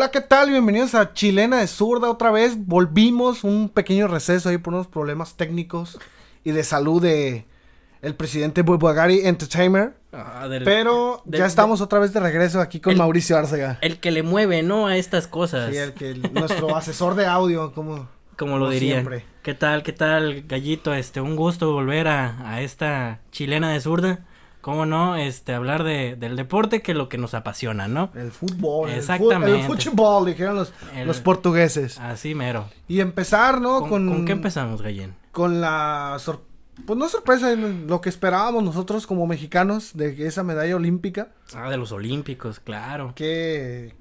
Hola, ¿qué tal? Bienvenidos a Chilena de Zurda otra vez. Volvimos, un pequeño receso ahí por unos problemas técnicos y de salud de el presidente Bulgari Entertainer. Ah, del- Pero del- ya estamos otra vez de regreso aquí con El- Mauricio Arcega. El que le mueve, ¿no? A estas cosas. Sí, el que nuestro asesor de audio, como como lo dirían. siempre. ¿Qué tal, qué tal, gallito? Este, un gusto volver a, a esta chilena de zurda. ¿Cómo no? Este, hablar de, del deporte que es lo que nos apasiona, ¿no? el fútbol. Exactamente. El, fútbol, dijeron los, El- los portugueses. Así mero. Y empezar, ¿no? ¿Con, Con, con qué empezamos, Gallén? con la sor- pues no sorpresa, lo que esperábamos nosotros como mexicanos de esa medalla olímpica. Ah, de los olímpicos, claro. Que,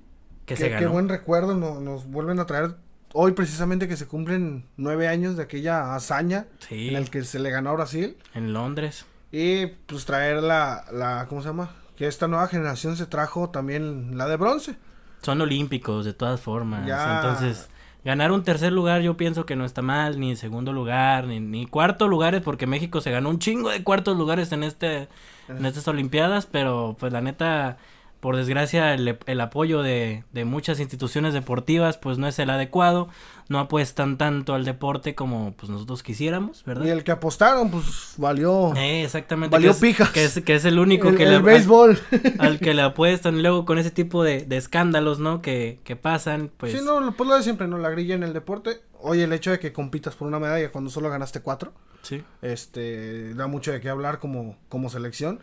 Que qué, se qué ganó. buen recuerdo no- nos vuelven a traer hoy precisamente que se cumplen nueve años de aquella hazaña Sí, en el que se le ganó a Brasil en Londres. Y pues traer la, la ¿cómo se llama? Que esta nueva generación se trajo también la de bronce. Son olímpicos, de todas formas. Ya. Entonces, ganar un tercer lugar yo pienso que no está mal, ni segundo lugar, ni, ni cuarto lugares, porque México se ganó un chingo de cuartos lugares en este en estas Olimpiadas, pero pues la neta, por desgracia, el, el apoyo de, de muchas instituciones deportivas pues no es el adecuado, no apuestan tanto al deporte como pues nosotros quisiéramos, ¿verdad? Y el que apostaron pues valió Eh, exactamente. Valió que es, pijas. Que es, que es el único el, que el le béisbol. al que le apuestan y luego con ese tipo de, de escándalos, ¿no? Que, que pasan, pues... sí, no, pues lo de siempre, ¿no? La grilla en el deporte. Oye, el hecho de que compitas por una medalla cuando solo ganaste cuatro. sí. este da mucho de qué hablar como, como selección.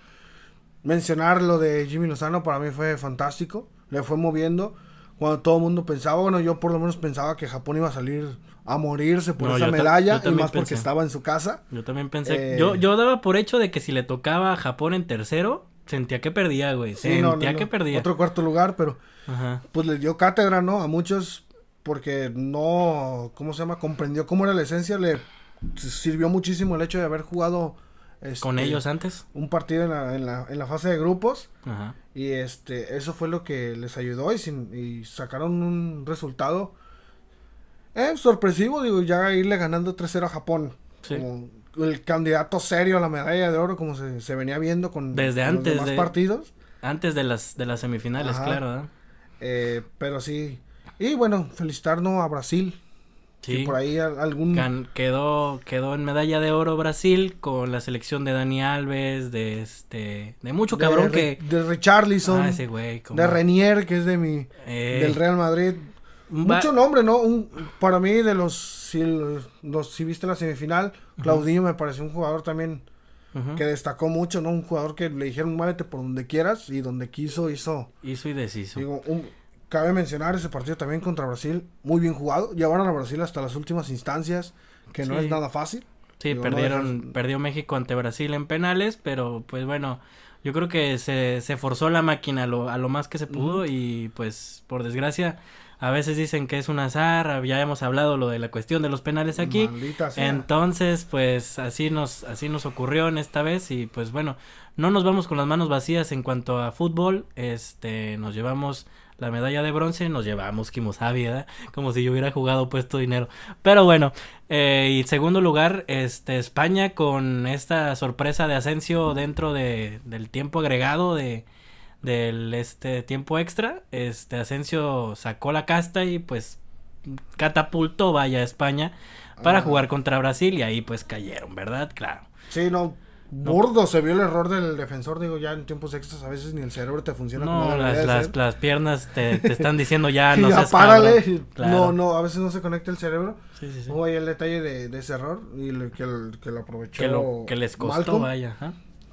Mencionar lo de Jimmy Lozano para mí fue fantástico. Le fue moviendo. Cuando todo el mundo pensaba, bueno, yo por lo menos pensaba que Japón iba a salir a morirse por No, esa medalla. Y más porque estaba en su casa. Yo también pensé... Eh, Yo, yo daba por hecho de que si le tocaba a Japón en tercero, sentía que perdía, güey. Sí, Sentía no, no, no. que perdía. Otro cuarto lugar, pero Ajá. pues le dio cátedra, ¿no? A muchos porque no, ¿cómo se llama? Comprendió cómo era la esencia. Le sirvió muchísimo el hecho de haber jugado Con este, ellos antes. un partido en la, en la, en la fase de grupos. Ajá. Y este, eso fue lo que les ayudó y, sin, y sacaron un resultado eh, sorpresivo, digo, ya irle ganando 3-0 a Japón. Sí. Como el candidato serio a la medalla de oro, como se, se venía viendo con, Desde con antes los demás de- partidos. Antes de las, de las semifinales, Ajá. claro. Eh, pero sí. Y bueno, felicitarnos a Brasil. Sí. Que por ahí al- algún... Quedó, quedó en medalla de oro Brasil con la selección de Dani Alves, de este... De mucho de, cabrón Ri- que... de Richarlison, Ah, ese güey. como- de Renier, que es de mi... Eh, Del Real Madrid. va- Mucho nombre, ¿no? Un, para mí, de los si, los, si viste la semifinal, Claudinho me pareció un jugador también que destacó mucho, ¿no? Un jugador que le dijeron, muévete por donde quieras y donde quiso, hizo. Hizo y deshizo. Digo, un- cabe mencionar ese partido también contra Brasil, muy bien jugado. Llevaron a Brasil hasta las últimas instancias, que no es nada fácil. Sí, Digo, no perdieron, dejas- perdió México ante Brasil en penales, pero pues bueno, yo creo que se, se forzó la máquina a lo, a lo más que se pudo y pues por desgracia a veces dicen que es un azar, ya hemos hablado lo de la cuestión de los penales aquí, entonces pues así nos, así nos ocurrió en esta vez y pues bueno, no nos vamos con las manos vacías en cuanto a fútbol, este, nos llevamos la medalla de bronce, nos llevamos Kimosabi, ¿verdad? Como si yo hubiera jugado puesto dinero. Pero bueno, eh, y segundo lugar, este, España con esta sorpresa de Asensio dentro de, del tiempo agregado de del este tiempo extra, este Asensio sacó la casta y pues catapultó vaya a España para jugar contra Brasil y ahí pues cayeron, ¿verdad? Claro. Sí, no. Burdo se vio el error del defensor, digo, ya en tiempos extras a veces ni el cerebro te funciona como No, debería las, de las, las piernas te, te están diciendo ya no ya seas párale. cabrón. Claro. No, no, a veces no se conecta el cerebro. Sí, sí, sí. Hubo ahí el detalle de, de ese error y le- que, el- que lo aprovechó. que lo que les costó Malcolm, vaya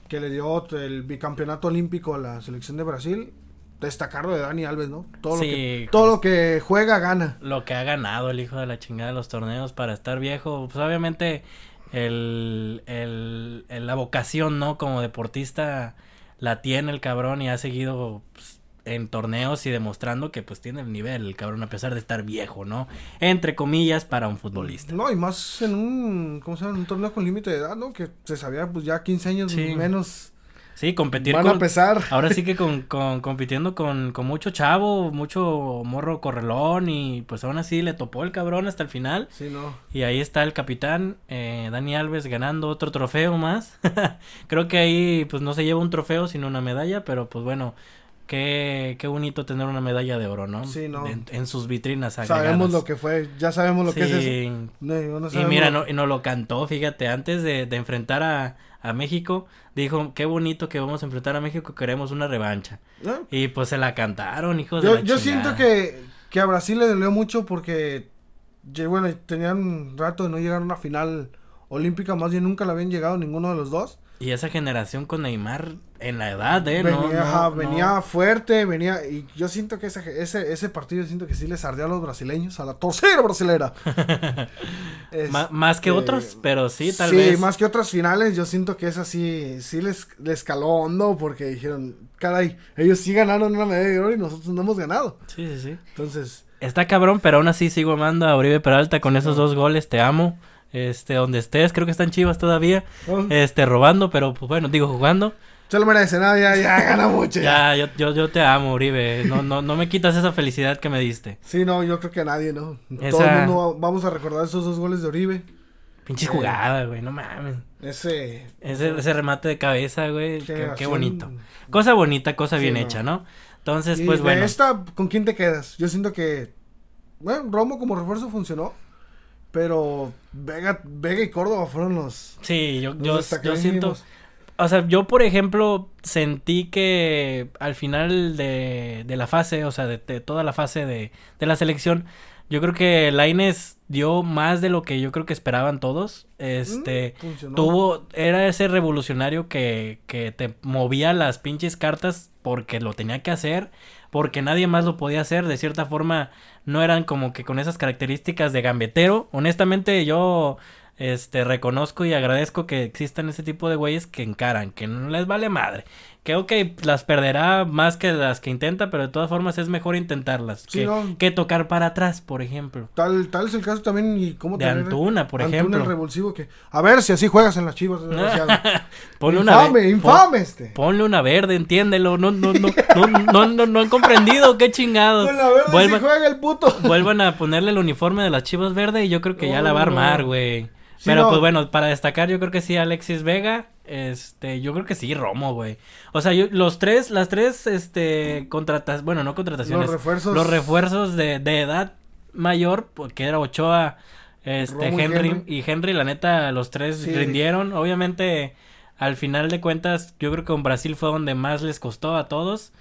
que le dio el bicampeonato olímpico a la selección de Brasil. Destacarlo de Dani Alves, ¿no? Todo, Sí, lo, que, todo lo que juega gana. lo que ha ganado el hijo de la chingada de los torneos para estar viejo pues obviamente el, el, el- la vocación no como deportista la tiene el cabrón y ha seguido pues, en torneos y demostrando que pues tiene el nivel el cabrón a pesar de estar viejo no entre comillas para un futbolista No, y más en un, ¿cómo se llama? Un torneo con límite de edad, ¿no? Que se sabía, pues ya 15 años Sí. menos sí competir van con a pesar. Ahora sí que con, con- compitiendo con, con mucho chavo, mucho morro correlón y pues aún así le topó el cabrón hasta el final. Sí, no. Y ahí está el capitán, eh, Dani Alves, ganando otro trofeo más. Creo que ahí pues no se lleva un trofeo sino una medalla, pero pues bueno, qué, qué bonito tener una medalla de oro, ¿no? Sí, ¿no? En, en sus vitrinas agregadas. Sabemos lo que fue, ya sabemos lo que es eso. No, no Y mira, lo- no, y nos lo cantó, fíjate, antes de, de enfrentar a, a México, dijo, qué bonito que vamos a enfrentar a México, queremos una revancha. Y pues se la cantaron, hijos de Yo, la yo chingada. siento que, que a Brasil le dolió mucho porque, bueno, tenían un rato de no llegar a una final olímpica, más bien nunca la habían llegado ninguno de los dos. Y esa generación con Neymar en la edad de venía, no, ajá, no. venía fuerte, venía, y yo siento que ese, ese, ese partido, siento que sí les ardió a los brasileños, a la torcera brasilera. Ma- más que Este, otros, pero sí, tal sí, vez. más que otras finales, yo siento que esa sí, sí les, les caló hondo porque dijeron, caray, ellos sí ganaron una medalla de oro y nosotros no hemos ganado. Sí, sí, sí. Entonces, Está cabrón, pero aún así sigo amando a Oribe Peralta con esos dos goles, te amo. Este, donde estés, creo que están chivas todavía. ¿no? Este, robando, pero pues bueno, digo jugando. Se lo merece, nada, ya, ya gana mucho. ya. Ya, yo, yo, yo te amo, Oribe. No, no, no me quitas esa felicidad que me diste. Sí, no, yo creo que a nadie, ¿no? Todo el mundo va- vamos a recordar esos dos goles de Oribe. Pinche Sí. jugada, güey, no mames. Ese. Ese, ese remate de cabeza, güey, qué, bonito. Cosa bonita, cosa Sí, bien no. hecha, ¿no? Entonces, Y pues de bueno. esta, ¿con quién te quedas? Yo siento que. Bueno, Romo como refuerzo funcionó. Pero Vega, Vega y Córdoba fueron los. Sí, yo, los yo, yo siento... O sea, yo, por ejemplo, sentí que al final de, de la fase, o sea, de, de toda la fase de, de la selección, yo creo que Laines dio más de lo que yo creo que esperaban todos. Este, Mm, funcionó. tuvo, era ese revolucionario que, que te movía las pinches cartas porque lo tenía que hacer, porque nadie más lo podía hacer. De cierta forma, no eran como que con esas características de gambetero. Honestamente, yo este reconozco y agradezco que existan ese tipo de güeyes que encaran, que no les vale madre. Que ok, las perderá más que las que intenta, pero de todas formas es mejor intentarlas Sí, que, no. que tocar para atrás, por ejemplo. Tal, tal es el caso también. y cómo De tener- Antuna, por Antuna, ejemplo. el revulsivo que. A ver si así juegas en las chivas. Ponle una infame, infame este. Ponle una verde, entiéndelo. No, no, no, no, no, no, no han comprendido, qué chingados. Con la verde Vuelvan, sí juega el puto. vuelvan a ponerle el uniforme de las chivas verde y yo creo que ya la va a armar, güey. Sí, Pero no. pues bueno, para destacar yo creo que sí Alexis Vega, este, yo creo que sí Romo, güey. O sea, yo, los tres, las tres, este, contratas, bueno, no contrataciones. Los refuerzos. Los refuerzos de, de edad mayor, porque era Ochoa, este, Henry, Henry. y Henry, la neta, los tres Sí. rindieron. Obviamente, al final de cuentas, yo creo que con Brasil fue donde más les costó a todos.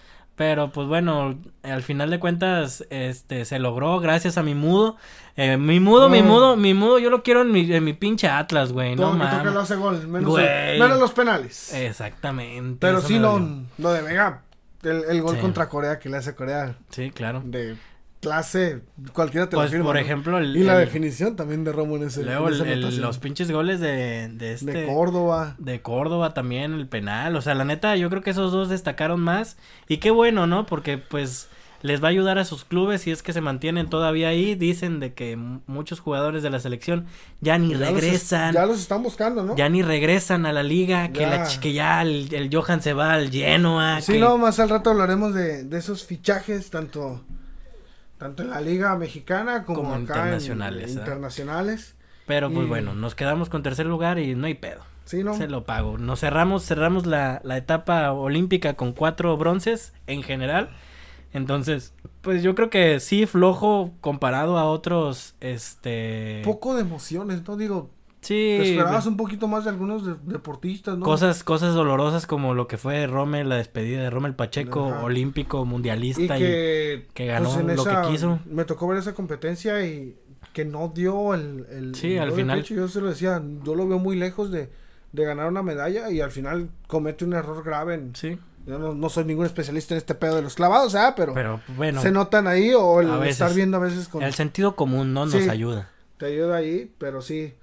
Pero pues bueno, al final de cuentas, este, se logró gracias a mi mudo. Eh, mi mudo, mi mudo, mi mudo, yo lo quiero en mi, en mi pinche Atlas, güey. Todo No lo que lo hace gol. Menos, los penales. Exactamente. Pero sí, dolió. lo de Vega, el, el gol Sí. contra Corea que le hace Corea, Sí, claro. de clase, cualquiera te Pues lo firma. por ejemplo, el, y la definición también de Romo en ese luego en esa el- los pinches goles de, de este. de Córdoba. de Córdoba también, el penal. O sea, la neta, yo creo que esos dos destacaron más. Y qué bueno, ¿no? Porque pues les va a ayudar a sus clubes si es que se mantienen todavía ahí. Dicen de que muchos jugadores de la selección ya ni Ya los es- regresan. ya los están buscando, ¿no? Ya ni regresan a la liga, que, la Ya. que ya el, el Johan se va al Genoa. Sí, que- no, más al rato hablaremos de, de esos fichajes, tanto, tanto en la liga mexicana como, Como acá internacionales, en, ¿ah? internacionales. Pero pues y- bueno, nos quedamos con tercer lugar y no hay pedo. Sí, ¿no? Se lo pago. Nos cerramos, cerramos la, la etapa olímpica con cuatro bronces en general. Entonces, pues yo creo que sí, flojo comparado a otros, este... Poco de emociones, ¿no? Digo, Sí, te esperabas un poquito más de algunos de- deportistas, ¿no? cosas, cosas dolorosas como lo que fue Rommel, la despedida de Rommel Pacheco, Ajá. olímpico, mundialista y, que, que ganó pues, en lo esa- que quiso. Me tocó ver esa competencia y que no dio el... el Sí, al final. pecho. Yo se lo decía, yo lo veo muy lejos de, de ganar una medalla y al final comete un error grave. En, Sí, yo no, no soy ningún especialista en este pedo de los clavados, ¿ah? Pero, pero bueno, se notan ahí o el veces. estar viendo a veces con... el sentido común no nos Sí. ayuda. Te ayuda ahí, pero sí.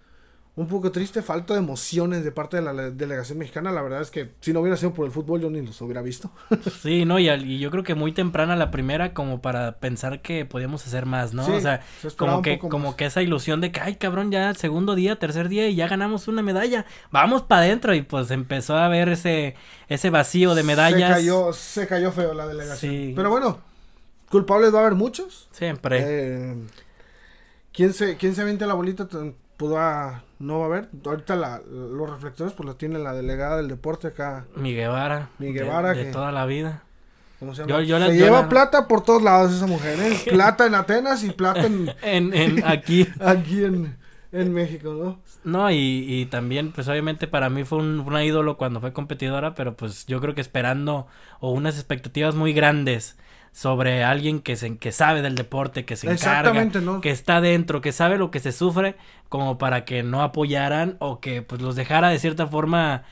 Un poco triste, falta de emociones de parte de la le- delegación mexicana. La verdad es que si no hubiera sido por el fútbol, yo ni los hubiera visto. Sí, no, y, al- y yo creo que muy temprana la primera como para pensar que podíamos hacer más, ¿no? Sí, o sea, se como que, como más. que esa ilusión de que, ay, cabrón, ya segundo día, tercer día y ya ganamos una medalla. Vamos para adentro y pues empezó a ver ese, ese vacío de medallas. Se cayó, se cayó feo la delegación. Sí. Pero bueno, culpables va a haber muchos. Siempre. Eh, ¿quién, se, ¿Quién se avienta la bolita? T- Podrá, no va a haber. Ahorita la, los reflectores pues los tiene la delegada del deporte acá. Mi Guevara. Mi Guevara De, que- toda la vida. ¿Cómo se llama? se lleva plata por todos lados esa mujer, ¿eh? Plata en Atenas y plata en... en, aquí. aquí en, en México, ¿no? No, y, y también, pues obviamente para mí fue un, una ídolo cuando fue competidora, pero pues yo creo que esperando o unas expectativas muy grandes sobre alguien que se que sabe del deporte, que se encarga, ¿no? que está dentro, que sabe lo que se sufre, como para que no apoyaran o que pues los dejara de cierta forma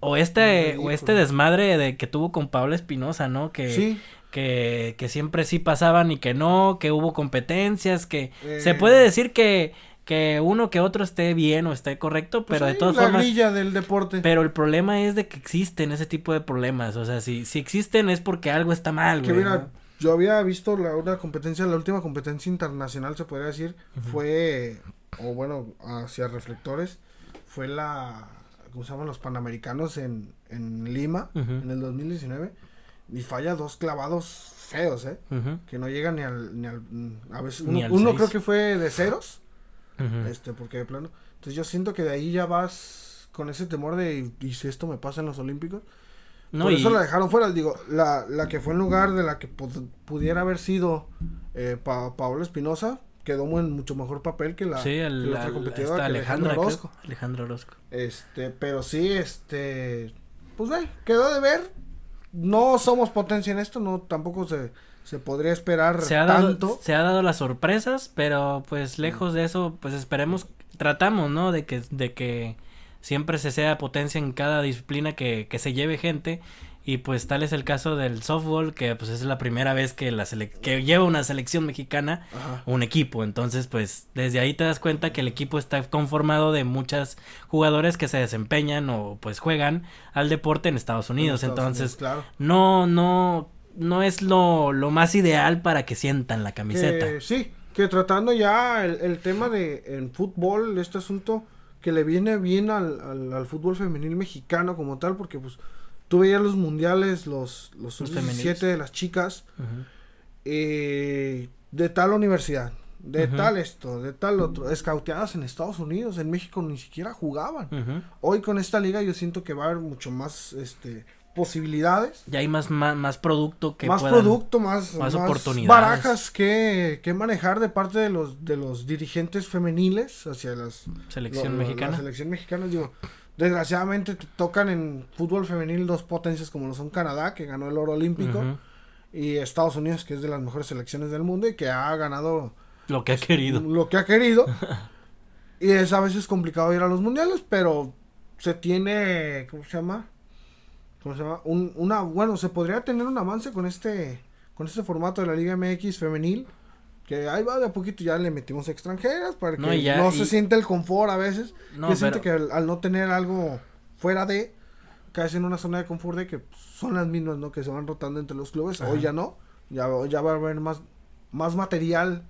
o este o este desmadre de que tuvo con Pablo Espinosa, ¿no? Que que que siempre sí pasaban y que no, que hubo competencias, que se puede eh. decir que que uno que otro esté bien o esté correcto, pues pero de todas la grilla del deporte. Pero el problema es de que existen ese tipo de problemas, o sea, si si existen es porque algo está mal, que mira, yo había visto la una competencia, la última competencia internacional se podría decir, fue o bueno, hacia reflectores, fue la ¿cómo se llaman los panamericanos en en Lima en el 2019 y falla dos clavados feos, ¿eh? Que no llegan ni al ni al a veces uno creo que fue de ceros este, porque de plano. Entonces yo siento que de ahí ya vas con ese temor de, ¿y si esto me pasa en los Olímpicos? No, Por eso la dejaron fuera. Digo, la, la que fue en lugar de la que pudiera haber sido eh, Paola Espinosa, quedó en mucho mejor papel que la, sí, otra competidora. Alejandra Orozco. Alejandra Orozco. Este, pero sí, este, pues ve, quedó de ver. No somos potencia en esto, no, tampoco se se podría esperar se ha tanto. se ha dado las sorpresas, pero pues lejos de eso, pues esperemos, tratamos, ¿no? De que, de que siempre se sea potencia en cada disciplina que, que se lleve gente. Y pues tal es el caso del softball, que pues es la primera vez que la que lleva una selección mexicana un equipo. Entonces, pues desde ahí te das cuenta que el equipo está conformado de muchas jugadores que se desempeñan o pues juegan al deporte en Estados Unidos. Entonces, claro. no, no no es lo, lo más ideal para que sientan la camiseta. sí, que tratando ya el, tema de en fútbol, este asunto que le viene bien al, al, fútbol femenil mexicano como tal, porque pues tú veías los mundiales, los, los, los de las chicas, eh, de tal universidad, de tal esto, de tal otro, escauteadas en Estados Unidos, en México ni siquiera jugaban. Hoy con esta liga yo siento que va a haber mucho más este posibilidades. Ya hay más, más, producto que más producto, más, más, oportunidades. barajas que, que, manejar de parte de los de los dirigentes femeniles hacia las selección mexicana. La selección mexicana, digo, desgraciadamente tocan en fútbol femenil dos potencias como lo son Canadá, que ganó el oro olímpico, y Estados Unidos, que es de las mejores selecciones del mundo y que ha ganado lo que ha querido. Lo que ha querido. y es a veces complicado ir a los mundiales, pero se tiene, ¿cómo se llama? ¿cómo se llama? Un, una, bueno, se podría tener un avance con este, con este formato de la Liga MX femenil. Que ahí va de a poquito ya le metimos extranjeras para que no, se siente el confort a veces. No, siente que al, no tener algo fuera de, caes en una zona de confort de que son las mismas, ¿no? Que se van rotando entre los clubes. Hoy ya no. Ya, ya va a haber más, más material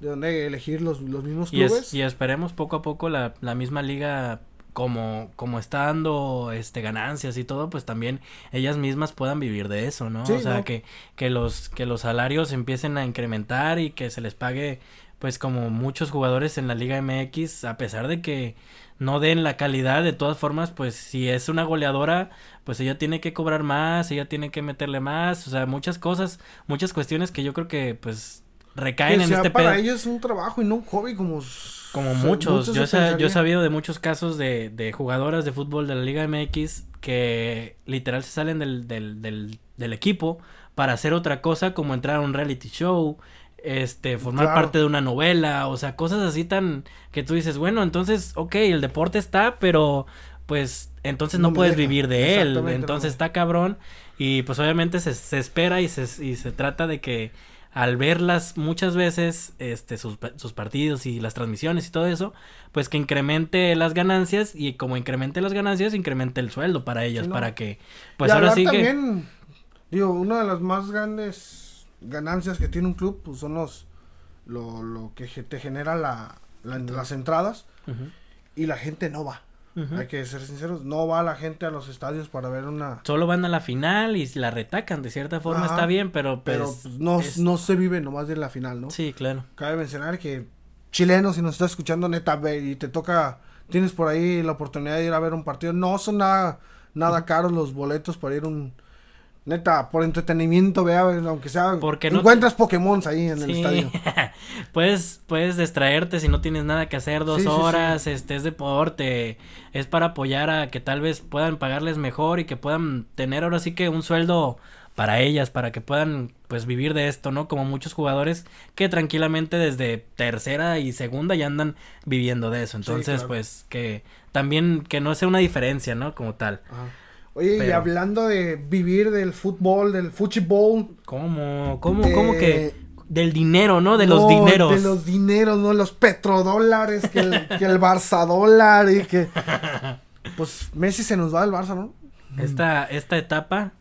de donde elegir los, los mismos clubes. Y, esperemos poco a poco la, la misma liga como, como está dando este ganancias y todo, pues también ellas mismas puedan vivir de eso, ¿no? o sea, que, que los, que los salarios empiecen a incrementar y que se les pague, pues como muchos jugadores en la Liga MX, a pesar de que no den la calidad, de todas formas, pues si es una goleadora, pues ella tiene que cobrar más, ella tiene que meterle más, o sea, muchas cosas, muchas cuestiones que yo creo que pues recaen en este para ellos es un trabajo y no un hobby como como muchos, yo, he sabido de muchos casos de, de, jugadoras de fútbol de la Liga MX que literal se salen del, del, del, del equipo para hacer otra cosa como entrar a un reality show, este, formar parte de una novela, o sea, cosas así tan que tú dices, bueno, entonces, ok, el deporte está, pero pues entonces no, puedes vivir de él, entonces está cabrón y pues obviamente se, se espera y se, y se trata de que al verlas muchas veces, este, sus, sus, partidos y las transmisiones y todo eso, pues que incremente las ganancias y como incremente las ganancias, incremente el sueldo para ellas, para que, pues ahora sí también, digo, una de las más grandes ganancias que tiene un club, pues son los, lo, lo que te genera la, las entradas y la gente no va. Hay que ser sinceros, no va la gente a los estadios para ver una... Solo van a la final y la retacan, de cierta forma está bien, pero pues... Pero no, no se vive nomás de la final, ¿no? Sí, claro. Cabe mencionar que chileno, si nos estás escuchando neta y te toca, tienes por ahí la oportunidad de ir a ver un partido, no son nada, nada caros los boletos para ir un... Neta, por entretenimiento, vea, aunque sea. Porque no encuentras Pokémon ahí en el estadio. puedes, puedes distraerte si no tienes nada que hacer dos Sí, sí, sí. horas, este es deporte, es para apoyar a que tal vez puedan pagarles mejor y que puedan tener ahora sí que un sueldo para ellas, para que puedan pues vivir de esto, ¿no? Como muchos jugadores que tranquilamente desde tercera y segunda ya andan viviendo de eso. Entonces, claro. pues que también que no sea una diferencia, ¿no? Como tal. Ajá. Oye, y hablando de vivir del fútbol, del fútbol. ¿Cómo? ¿Cómo? ¿Cómo que? Del dinero, ¿no? De los dineros. De los dineros, ¿no? Los petrodólares, que el, que el Barça dólar y que. Pues Messi se nos va del Barça, ¿no? Esta, esta etapa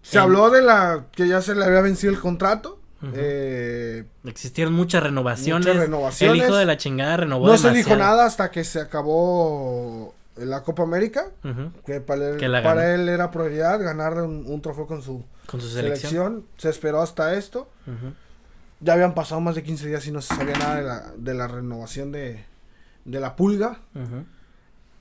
Se habló de la que ya se le había vencido el contrato. Ujú. eh, Existieron muchas renovaciones. Muchas renovaciones. El hijo de la chingada renovó no se dijo nada hasta que se acabó la Copa América. Que para él, Que la para ganó. él era prioridad ganar un, un trofeo con su Con su selección. selección. Se esperó hasta esto. Ya habían pasado más de 15 días y no se sabía nada de la, de la renovación de, de la pulga.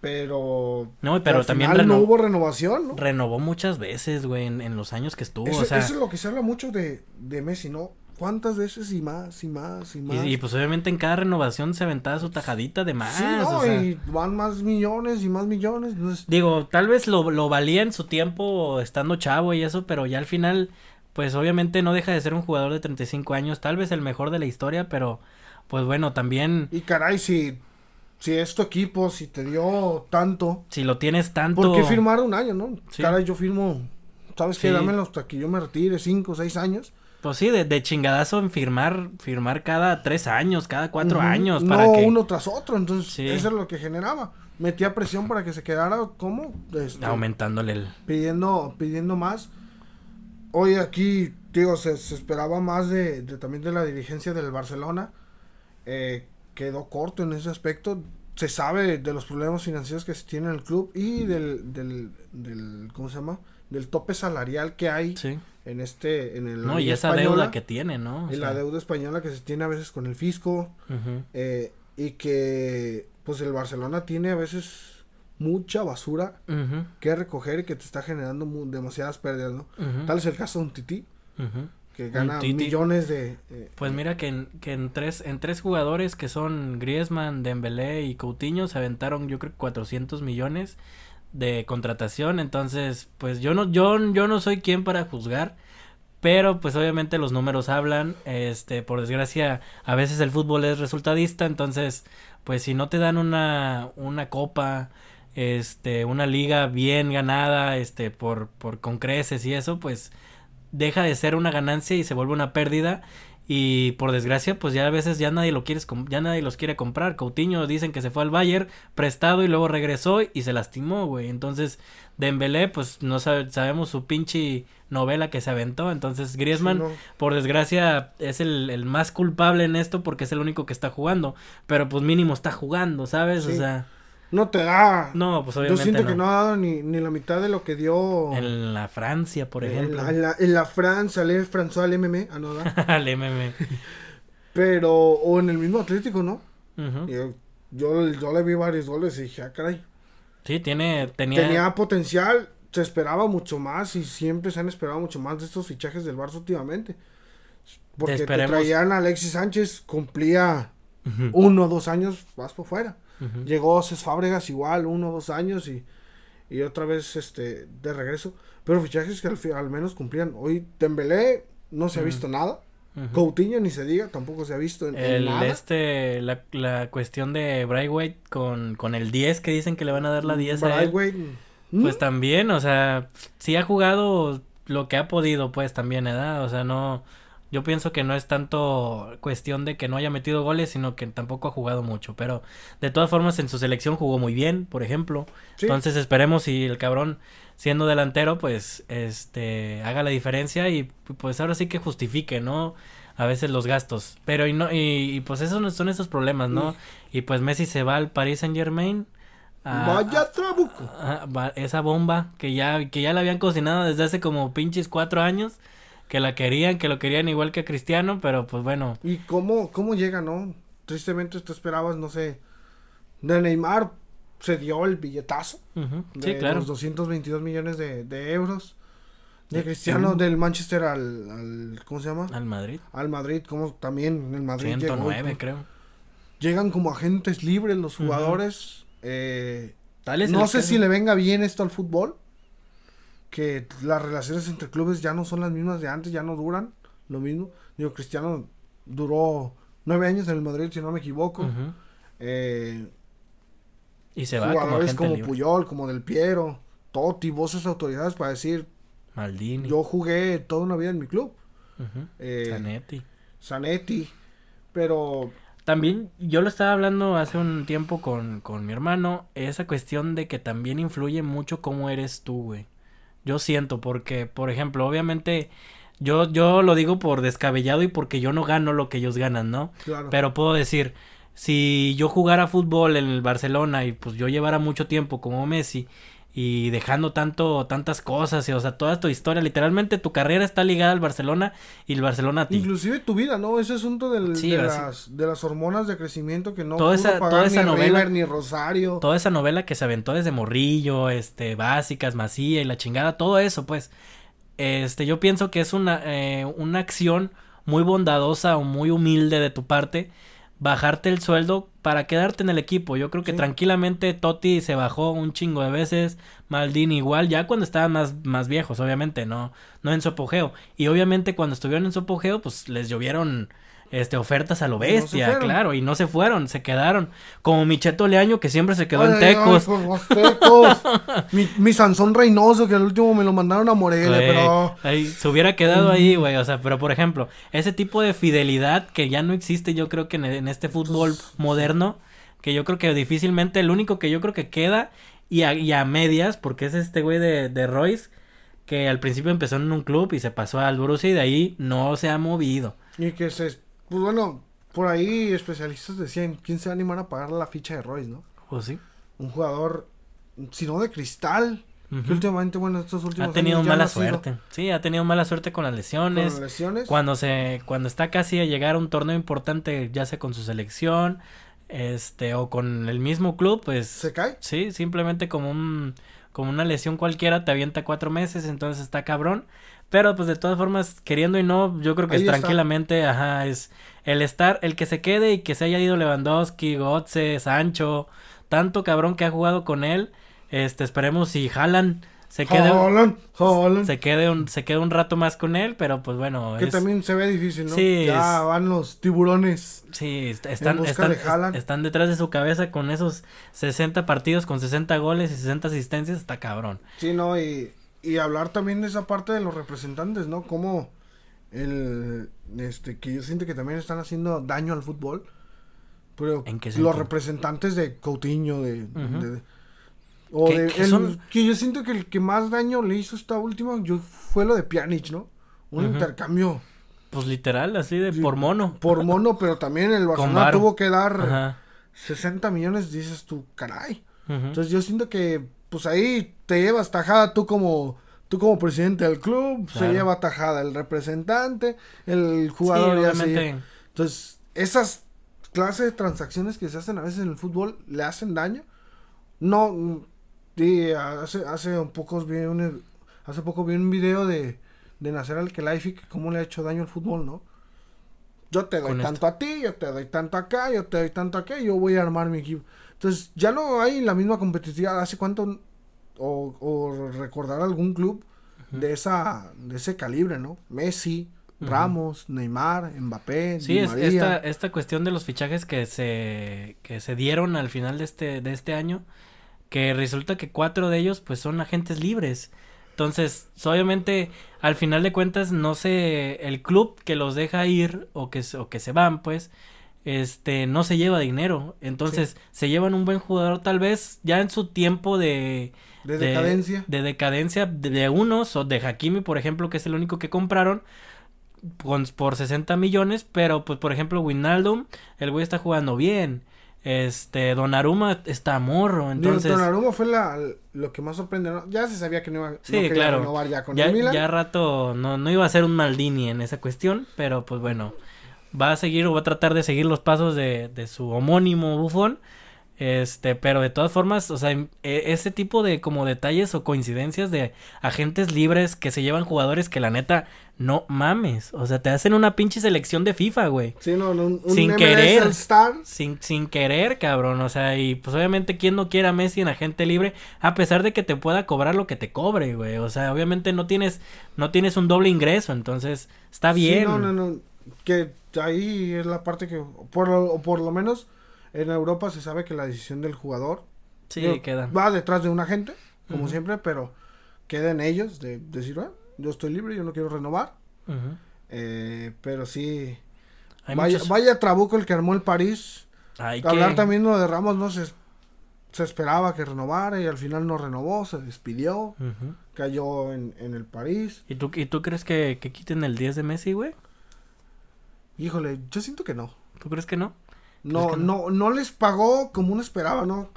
Pero. No, pero al también final no hubo renovación, ¿no? renovó muchas veces, güey, en, en los años que estuvo. Eso, o sea, eso es lo que se habla mucho de, de Messi, ¿no? ¿Cuántas veces y más y más y más? y, y, pues obviamente en cada renovación se aventaba su tajadita de más. sí, no, o sea. y van más millones y más millones. Digo, tal vez lo, lo valía en su tiempo estando chavo y eso, pero ya al final, pues obviamente no deja de ser un jugador de 35 años, tal vez el mejor de la historia, pero pues bueno, también y caray, si, si es tu equipo, si te dio tanto, si lo tienes tanto... ¿por qué firmar un año, no? Sí. Caray, yo firmo, ¿sabes qué? Sí. Dámelo hasta que yo me retire, cinco o seis años. Pues sí, de, de chingadazo en firmar, firmar cada tres años, cada cuatro años, No para que uno tras otro, entonces Sí. eso es lo que generaba. Metía presión para que se quedara, ¿cómo? Este, aumentándole el... pidiendo, pidiendo más. Hoy aquí, digo, se, se esperaba más de, de- también de la dirigencia del Barcelona. Eh, quedó corto en ese aspecto. Se sabe de los problemas financieros que se tiene en el club y del, del, del ¿cómo se llama? Del tope salarial que hay Sí. En este, en el No, y esa Española, deuda que tiene, ¿no? O y la deuda española que se tiene a veces con el fisco eh, y que pues el Barcelona tiene a veces mucha basura que recoger y que te está generando demasiadas pérdidas, ¿no? Tal es el caso de un Tití, que gana millones de... eh, Pues mira que en, que en tres en tres jugadores que son Griezmann, Dembélé y Coutinho se aventaron yo creo que 400 millones de contratación, entonces pues yo no yo yo no soy quien para juzgar, pero pues obviamente los números hablan, este por desgracia a veces el fútbol es resultadista, entonces pues si no te dan una una copa este una liga bien ganada este por por con creces y eso pues deja de ser una ganancia y se vuelve una pérdida y por desgracia pues ya a veces ya nadie lo quieres com- ya nadie los quiere comprar. Coutinho dicen que se fue al Bayern prestado y luego regresó y se lastimó güey. Entonces Dembélé pues no sabe- sabemos su pinche novela que se aventó. Entonces Griezmann sí, no. por desgracia es el, el más culpable en esto porque es el único que está jugando. Pero pues mínimo está jugando sabes o sea No te da... no pues Yo obviamente siento no. que no ha dado ni, ni la mitad de lo que dio en la Francia por en ejemplo la, en la, en la Francia, le François al MM, ah, no, da. al MM pero, o en el mismo Atlético, ¿no? Ujú. Yo, yo, yo le vi varios goles y dije, ah, caray. sí tiene tenía Tenía potencial, se esperaba mucho más y siempre se han esperado mucho más de estos fichajes del Barça últimamente. Porque te traían a Alexis Sánchez, cumplía uno o dos años, vas por fuera. Ujú. Llegó Cés Fábregas igual, uno o dos años y, y otra vez este de regreso. Pero fichajes que al, al menos cumplían. Hoy Dembélé no se ha visto nada. Coutinho ni se diga, tampoco se ha visto en, en El nada. este la, la cuestión de Braithwaite con con el 10 que dicen que le van a dar la 10 a él. ¿mm? Pues también, o sea, sí ha jugado lo que ha podido, pues también, ¿verdad? O sea, no. Yo pienso que no es tanto cuestión de que no haya metido goles, sino que tampoco ha jugado mucho. Pero de todas formas, en su selección jugó muy bien, por ejemplo. Sí. Entonces esperemos si el cabrón, siendo delantero, pues, este, haga la diferencia y pues ahora sí que justifique, ¿no? A veces los gastos. Pero y no, y, y, pues esos son esos problemas, ¿no? Y pues Messi se va al Paris Saint Germain. Vaya trabuco. Esa bomba que ya, que ya la habían cocinado desde hace como pinches cuatro años, que la querían, que lo querían igual que a Cristiano, pero pues bueno, ¿Y cómo, cómo llega, no? Tristemente tú esperabas, no sé, de Neymar se dio el billetazo ujú, de sí, claro. los 222 millones de, de euros. De Cristiano del Manchester al, al, ¿cómo se llama? Al Madrid. Al Madrid, como también el Madrid 109 llegó, creo. Llegan como agentes libres los jugadores. eh, Tal es no sé caso. si le venga bien esto al fútbol. Que las relaciones entre clubes ya no son las mismas de antes, ya no duran lo mismo. Digo, Cristiano duró nueve años en el Madrid, si no me equivoco. Eh, Y se va como agente como libre. Puyol, como Del Piero, Totti, voces autoridades para decir, Maldini. yo jugué toda una vida en mi club. Ujú. Eh, Zanetti. Zanetti, pero También yo lo estaba hablando hace un tiempo con, con mi hermano, esa cuestión de que también influye mucho cómo eres tú, güey. Yo siento, porque, por ejemplo, obviamente, yo, yo lo digo por descabellado y porque yo no gano lo que ellos ganan, ¿no? claro. Pero puedo decir, si yo jugara fútbol en el Barcelona y pues yo llevara mucho tiempo como Messi y dejando tanto tantas cosas y o sea toda tu historia literalmente tu carrera está ligada al Barcelona y el Barcelona a ti Inclusive tu vida, ¿no? Ese asunto del, Sí, de, las, de las hormonas de crecimiento que no Toda pudo esa- pagar toda ni esa novela- River ni Rosario. toda esa novela que se aventó desde morrillo este básicas masía y la chingada todo eso pues este yo pienso que es una eh, una acción muy bondadosa o muy humilde de tu parte bajarte el sueldo para quedarte en el equipo. Yo creo que Sí. tranquilamente Totti se bajó un chingo de veces, Maldini igual, ya cuando estaban más, más viejos, obviamente, no, no en su apogeo. Y obviamente cuando estuvieron en su apogeo, pues les llovieron este ofertas a lo bestia, claro, y no se fueron, se quedaron. Como Micheto Leaño que siempre se quedó Ay, en Tecos. ay, por los tecos. mi, mi Sansón Reynoso, que al último me lo mandaron a Morelia, pero... se hubiera quedado ahí, güey. O sea, pero por ejemplo, ese tipo de fidelidad que ya no existe, yo creo que en, en este fútbol moderno, que yo creo que difícilmente, el único que yo creo que queda, y a, y a medias, porque es este güey de, de Royce, que al principio empezó en un club y se pasó al Borussia y de ahí no se ha movido. Y que se... Pues bueno, por ahí especialistas decían, ¿quién se va a animar a pagar la ficha de Royce, no? ¿O sí? Un jugador, si no de cristal, que últimamente, bueno, estos últimos Ha tenido años mala no suerte. Sí, ha tenido mala suerte con las con lesiones. las lesiones. Cuando se, cuando está casi a llegar a un torneo importante, ya sea con su selección, este, o con el mismo club, pues ¿Se cae? sí, simplemente como un, como una lesión cualquiera, te avienta cuatro meses, entonces está cabrón. Pero pues de todas formas, queriendo y no, yo creo que Ahí es está. tranquilamente, ajá, es el estar, el que se quede y que se haya ido Lewandowski, Gotze, Sancho, tanto cabrón que ha jugado con él, este, esperemos si Jalan se quede, Haaland, Haaland. se quede un, se quede un rato más con él, pero pues bueno, Que es- también se ve difícil, ¿no? Sí, ya es- van los tiburones. Sí, est- están, están, de están detrás de su cabeza con esos 60 partidos, con 60 goles y 60 asistencias, está cabrón. Sí, ¿no? Y, y hablar también de esa parte de los representantes, ¿no? Como el, este, que yo siento que también están haciendo daño al fútbol. Pero ¿En qué los representantes de Coutinho, de... O ¿Qué- de... qué el- son? Que yo siento que el que más daño le hizo esta última yo, fue lo de Pjanic, ¿no? Un intercambio Pues literal, así de Sí, por mono. por mono, pero también el Barcelona tuvo que dar Ajá. 60 millones, dices tú, caray. Entonces yo siento que pues ahí te llevas tajada tú como tú como presidente del club, se lleva tajada el representante, el Sí, jugador ya se- obviamente. Entonces, esas clases de transacciones que se hacen a veces en el fútbol le hacen daño. No sí, hace hace un pocos vi un hace poco vi un video de de Nacer al Khelaifi que cómo le ha hecho daño al fútbol, ¿no? Yo te doy Con tanto a ti, yo te doy tanto acá, yo te doy tanto acá, y yo voy a armar mi equipo. Entonces, ya no hay la misma competitividad. ¿Hace cuánto o, o recordar algún club de esa de ese calibre, ¿no? Messi. Ramos, Neymar, Mbappé, Sí, es, María. esta, esta cuestión de los fichajes que se, que se dieron al final de este, de este año, que resulta que cuatro de ellos pues son agentes libres. Entonces, obviamente, al final de cuentas, no sé, el club que los deja ir o que, o que se van, pues, este, no se lleva dinero. Entonces, se llevan un buen jugador tal vez ya en su tiempo de... de decadencia. De decadencia de, de unos, o de Hakimi, por ejemplo, que es el único que compraron con, por 60 millones, pero pues por ejemplo Winaldum, el güey está jugando bien. Este, Donnarumma está morro, entonces Donnarumma fue la, lo que más sorprende. ¿no? Ya se sabía que no, iba, no Sí, quería claro. renovar ya con ya, el Milan. ya rato no, no iba a ser un Maldini en esa cuestión, pero pues bueno, va a seguir o va a tratar de seguir los pasos de, de su homónimo bufón. Este, pero de todas formas, o sea, e- ese tipo de como detalles o coincidencias de agentes libres que se llevan jugadores que la neta no mames, o sea, te hacen una pinche selección de FIFA, güey. Sí, no, no, un, Sin querer. Sin, sin querer, cabrón, o sea, y pues obviamente quién no quiere a Messi en agente libre, a pesar de que te pueda cobrar lo que te cobre, güey, o sea, obviamente no tienes, no tienes un doble ingreso, entonces está bien. Sí, no, no, no. Que ahí es la parte que, por o por lo menos en Europa se sabe que la decisión del jugador Sí, digo, queda. va detrás de un agente, como siempre, pero queda en ellos de decir, "Bueno, yo estoy libre, yo no quiero renovar. Eh, pero sí, vaya, muchos- vaya trabuco el que armó el París. hay Hablar que- también lo de Ramos, no se, se esperaba que renovara y al final no renovó, se despidió, cayó en, en el París. ¿Y tú, ¿Y tú crees que, que quiten el 10 de Messi, güey? Híjole, yo siento que no. ¿Tú crees que no? No, que no, no les pagó como uno esperaba, ¿no?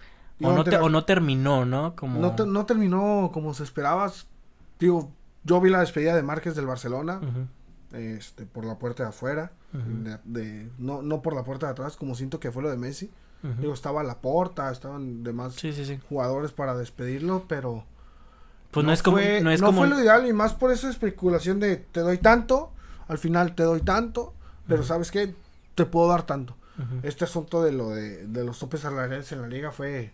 O no, te- o no terminó, ¿no? Como... no te- no terminó como se esperaba. Digo, yo vi la despedida de Márquez del Barcelona, este, por la puerta de afuera, de, de- no, no por la puerta de atrás, como siento que fue lo de Messi. Digo, estaba la porta, estaban demás Sí, sí, sí. jugadores para despedirlo, pero Pues no, es como... fue, no es no como... fue lo ideal y más por esa especulación de te doy tanto, al final te doy tanto, pero sabes qué, te puedo dar tanto. Este asunto de lo de, de los topes salariales en la liga fue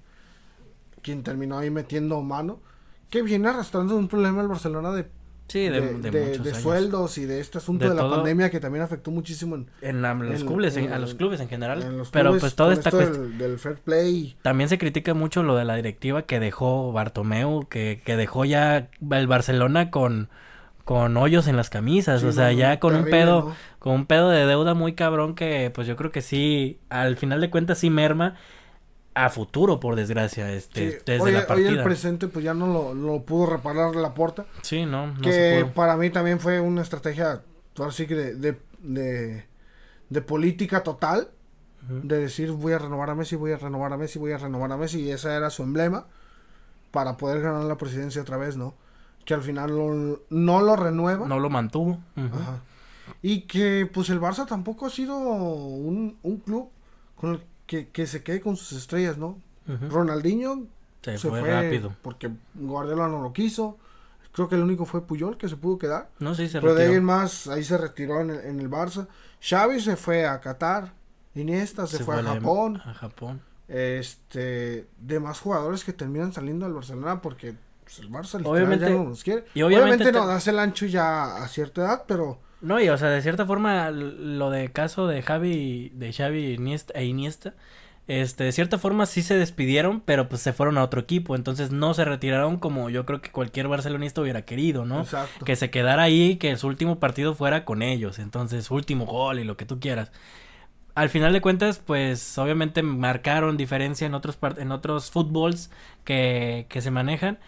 quien terminó ahí metiendo mano, que viene arrastrando un problema el Barcelona de, Sí, de, de, sueldos y de este asunto De la todo. pandemia que también afectó muchísimo en, En, la- los en- clubes, en- a los clubes en general. en los Pero clubes pues toda con esta cuestión... del, del fair play. También se critica mucho lo de la directiva que dejó Bartomeu, que, que dejó ya el Barcelona con, con hoyos en las camisas, Sí, o sea, no, ya con un pedo, ¿no? con un pedo de deuda muy cabrón que pues yo creo que sí, al final de cuentas sí merma a futuro, por desgracia, este, Sí, desde hoy, la hoy partida. el presente pues ya no lo, lo pudo reparar la porta. Sí, no, no se que pudo. para mí también fue una estrategia, ahora sí que de, de, de, de política total, de decir voy a renovar a Messi, voy a renovar a Messi, voy a renovar a Messi, y ese era su emblema para poder ganar la presidencia otra vez, ¿no? Que al final lo- no lo renueva. No lo mantuvo. Ajá. Y que pues el Barça tampoco ha sido un, un club con el que, que se quede con sus estrellas, ¿no? Ronaldinho Se, se fue, fue, rápido. porque Guardiola no lo quiso. Creo que el único fue Puyol que se pudo quedar. No sé si se Pero de ahí más, ahí se retiró en el, en el Barça. Xavi se fue a Qatar. Iniesta se, fue, a la- Japón. A Japón. Este, demás jugadores que terminan saliendo del Barcelona porque pues, el Barça Obviamente- ya no nos quiere. y obviamente no te- das el ancho ya a cierta edad, pero No, y o sea, de cierta forma, lo de caso de Javi, de Xavi Iniesta, e Iniesta, este, de cierta forma sí se despidieron, pero pues se fueron a otro equipo, entonces no se retiraron como yo creo que cualquier barcelonista hubiera querido, ¿no? exacto. Que se quedara ahí, que su último partido fuera con ellos, entonces último gol y lo que tú quieras. Al final de cuentas, pues obviamente marcaron diferencia en otros en otros fútbols que, que se manejan,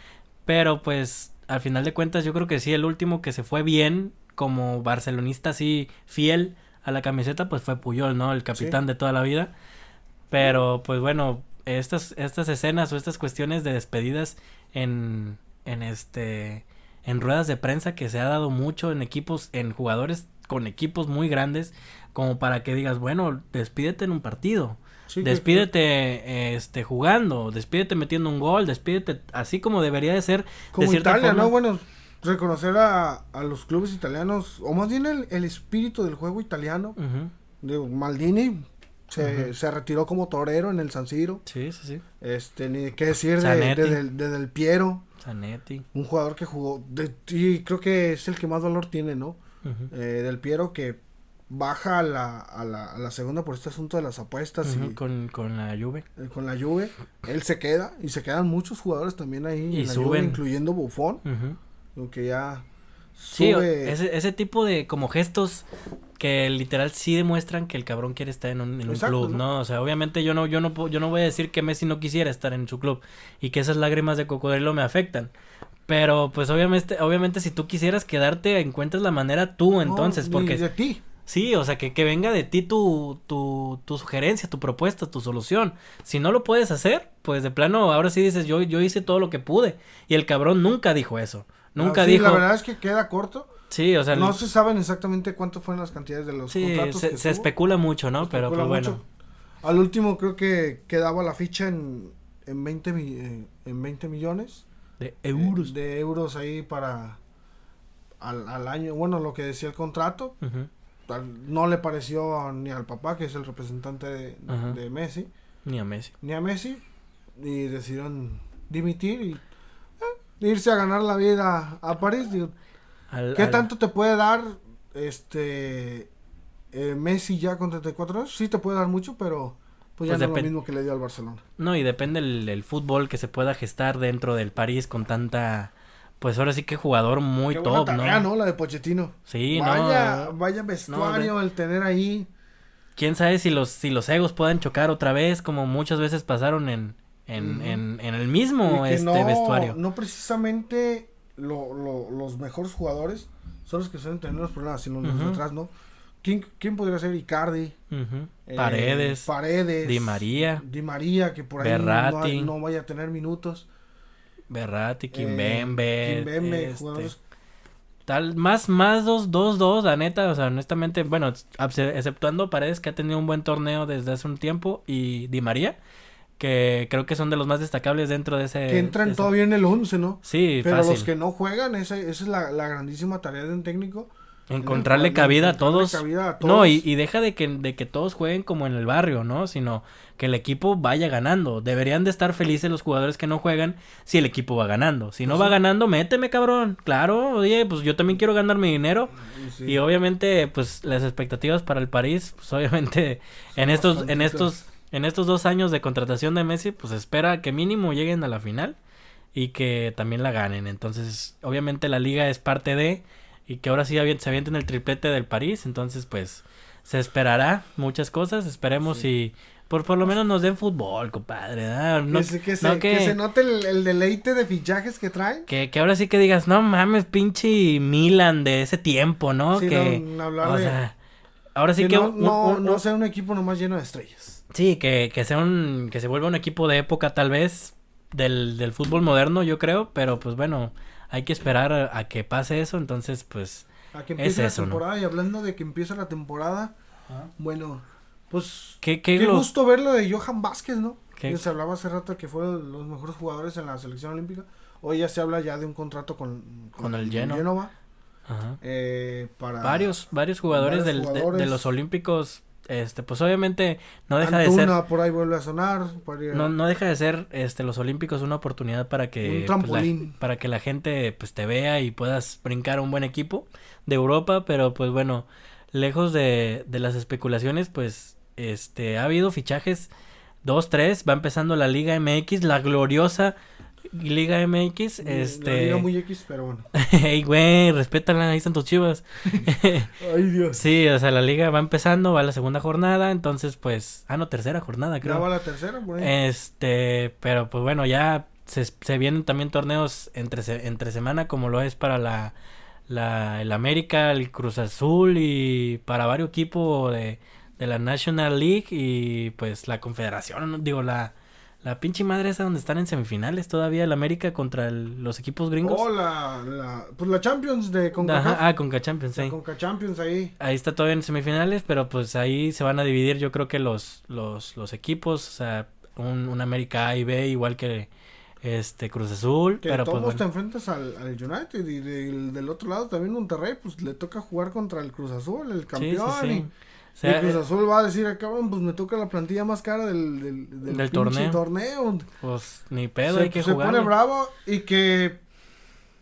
pero pues al final de cuentas yo creo que sí el último que se fue bien como barcelonista así fiel a la camiseta pues fue Puyol, ¿no? El capitán de toda la vida. Pero pues bueno, estas estas escenas o estas cuestiones de despedidas en en este en ruedas de prensa que se ha dado mucho en equipos en jugadores con equipos muy grandes como para que digas, bueno, despídete en un partido. Sí, Despídete este jugando, despídete metiendo un gol, despídete así como debería de ser Como de Italia, forma. ¿no? Bueno, reconocer a, a los clubes italianos, o más bien el, el espíritu del juego italiano. Maldini se, se retiró como torero en el San Siro. Sí, sí, sí. Este, ni qué decir de, de, del- de Del Piero, Zanetti. un jugador que jugó, de, y creo que es el que más valor tiene, ¿no? Eh, del Piero que baja a la, a, la, a la segunda por este asunto de las apuestas y con, con la Juve. eh, con la Juve. Él se queda y se quedan muchos jugadores también ahí Y en la suben. Juve, incluyendo Buffon, aunque ya sube. ese, ese tipo de como gestos que literal sí demuestran que el cabrón quiere estar en un, en un Exacto, club, ¿no? ¿no? O sea, obviamente yo no, yo no, puedo- yo no voy a decir que Messi no quisiera estar en su club y que esas lágrimas de cocodrilo me afectan. Pero pues obviamente, obviamente si tú quisieras quedarte, encuentras la manera tú No, entonces, ni porque de ti. Sí, o sea, que, que venga de ti tu, tu, tu sugerencia, tu propuesta, tu solución. Si no lo puedes hacer, pues de plano, ahora sí dices, yo, yo hice todo lo que pude. Y el cabrón nunca dijo eso. Nunca Ah, sí, dijo. La verdad es que queda corto. Sí, o sea, No se saben exactamente cuánto fueron las cantidades de los sí, contratos. se, que se especula mucho, ¿no? Se Pero pues bueno. mucho. Al último creo que quedaba la ficha en, en, 20, mi- eh, en 20 millones. De eh, euros. de euros ahí para... Al, al año, bueno, lo que decía el contrato, no le pareció ni al papá, que es el representante de, Messi, Ni a Messi. ni a Messi, y decidieron dimitir y eh, irse a ganar la vida a París. digo, Al- ¿Qué al- tanto te puede dar este eh, Messi ya con 34 años? Sí te puede dar mucho, pero pues ya Pues no es lo mismo que le dio al Barcelona. No, y depende el, el fútbol que se pueda gestar dentro del París con tanta. Pues ahora sí que jugador muy Qué buena top, tarea, ¿no? ¿no? La de Pochettino. Sí, vaya, no. vaya vestuario el tener ahí. Quién sabe si los, si los egos puedan chocar otra vez, como muchas veces pasaron en, en, en, en el mismo este no, vestuario. No precisamente lo- lo- los mejores jugadores son los que suelen tener los problemas, sino los de Ujú. atrás, ¿no? ¿Quién, quién podría ser Icardi? Ujú. Eh, Paredes, Paredes. Di María. Di María, que por ahí no, no vaya a tener minutos. Berratti, Eh, Kimbembe. Este, jugadores Tal, más, más dos, dos, dos, la neta, o sea, honestamente, bueno, exceptuando Paredes que ha tenido un buen torneo desde hace un tiempo y Di María, que creo que son de los más destacables dentro de ese... que entran ese- todavía en el 11, ¿no? Sí, Pero fácil. los que no juegan, esa, esa es la, la grandísima tarea de un técnico. Encontrarle cabida a todos. cabida a No, y, y deja de que, de que todos jueguen como en el barrio, ¿no? Sino que el equipo vaya ganando. Deberían de estar felices los jugadores que no juegan si el equipo va ganando. Si no va ganando, méteme, cabrón. Claro, oye, pues yo también quiero ganar mi dinero. Sí. Y obviamente, pues las expectativas para el París, pues obviamente en estos, en estos, en estos dos años de contratación de Messi, pues espera que mínimo lleguen a la final y que también la ganen. Entonces, obviamente la liga es parte de y que ahora sí se avienten el triplete del París. Entonces, pues se esperará muchas cosas. Esperemos y por por lo menos nos den fútbol, compadre. No, que, se, que, se, no que que- se note el, el deleite de fichajes que traen. que, que ahora sí que digas, no mames, pinche Milan de ese tiempo, ¿no? Sí, que, o de- sea, ahora sí que no, un- no, un- no un- sea un equipo nomás lleno de estrellas. sí, que, que sea un, que se vuelva un equipo de época tal vez del, del fútbol moderno, yo creo, pero pues bueno, hay que esperar a, a que pase eso, entonces pues, A que Es empiece eso, la ¿no? temporada y hablando de que empieza la temporada, bueno, pues ¿qué, qué qué lo- gusto ver lo de Johan Vázquez, ¿no? ¿Qué? Que se hablaba hace rato que fue de los mejores jugadores en la selección olímpica. Hoy ya se habla ya de un contrato con, Con el Genoa. Genova, Ajá. eh, para Varios, varios jugadores, varios del, de- De, jugadores. los olímpicos, este, pues obviamente no deja de ser, por ahí vuelve a sonar. no, no deja de ser, este, los olímpicos una oportunidad para que, Un pues, la- trampolín. para que la gente, pues, te vea y puedas brincar a un buen equipo de Europa, pero pues bueno, lejos de, de las especulaciones, pues, este, ha habido fichajes, dos, tres, va empezando la Liga MX, la gloriosa Liga MX, La este, liga muy X, pero bueno. hey, güey, respétala, ahí están tus chivas. Ay, Dios. Sí, o sea, la liga va empezando, va la segunda jornada, entonces pues, ah, no, tercera jornada, Ya creo. va la tercera, ahí. Este, pero pues bueno, ya se, se vienen también torneos entre, se- entre semana, como lo es para la, la, el América, el Cruz Azul y para varios equipos de, de la National League y pues la Confederación, digo, la, la pinche madre esa donde están en semifinales todavía el América contra el- los equipos gringos. Oh, la, la, pues la Champions de CONCACAF. Ah, Conca Champions, sí. Conca Champions ahí. Ahí está todavía en semifinales, pero pues ahí se van a dividir yo creo que los, los, los equipos, o sea, un, un América A y B igual que este Cruz Azul, Que pero todos pues te bueno, enfrentas al, al United y del, del otro lado también Monterrey, pues le toca jugar contra el Cruz Azul, el sí, sí, campeón. sí. Y, sea, y Cruz eh, Azul va a decir, "Ah, cabrón, pues me toca la plantilla más cara del, del, del, Del pinche torneo. torneo. pues ni pedo, se, hay que se jugar. pone bravo y que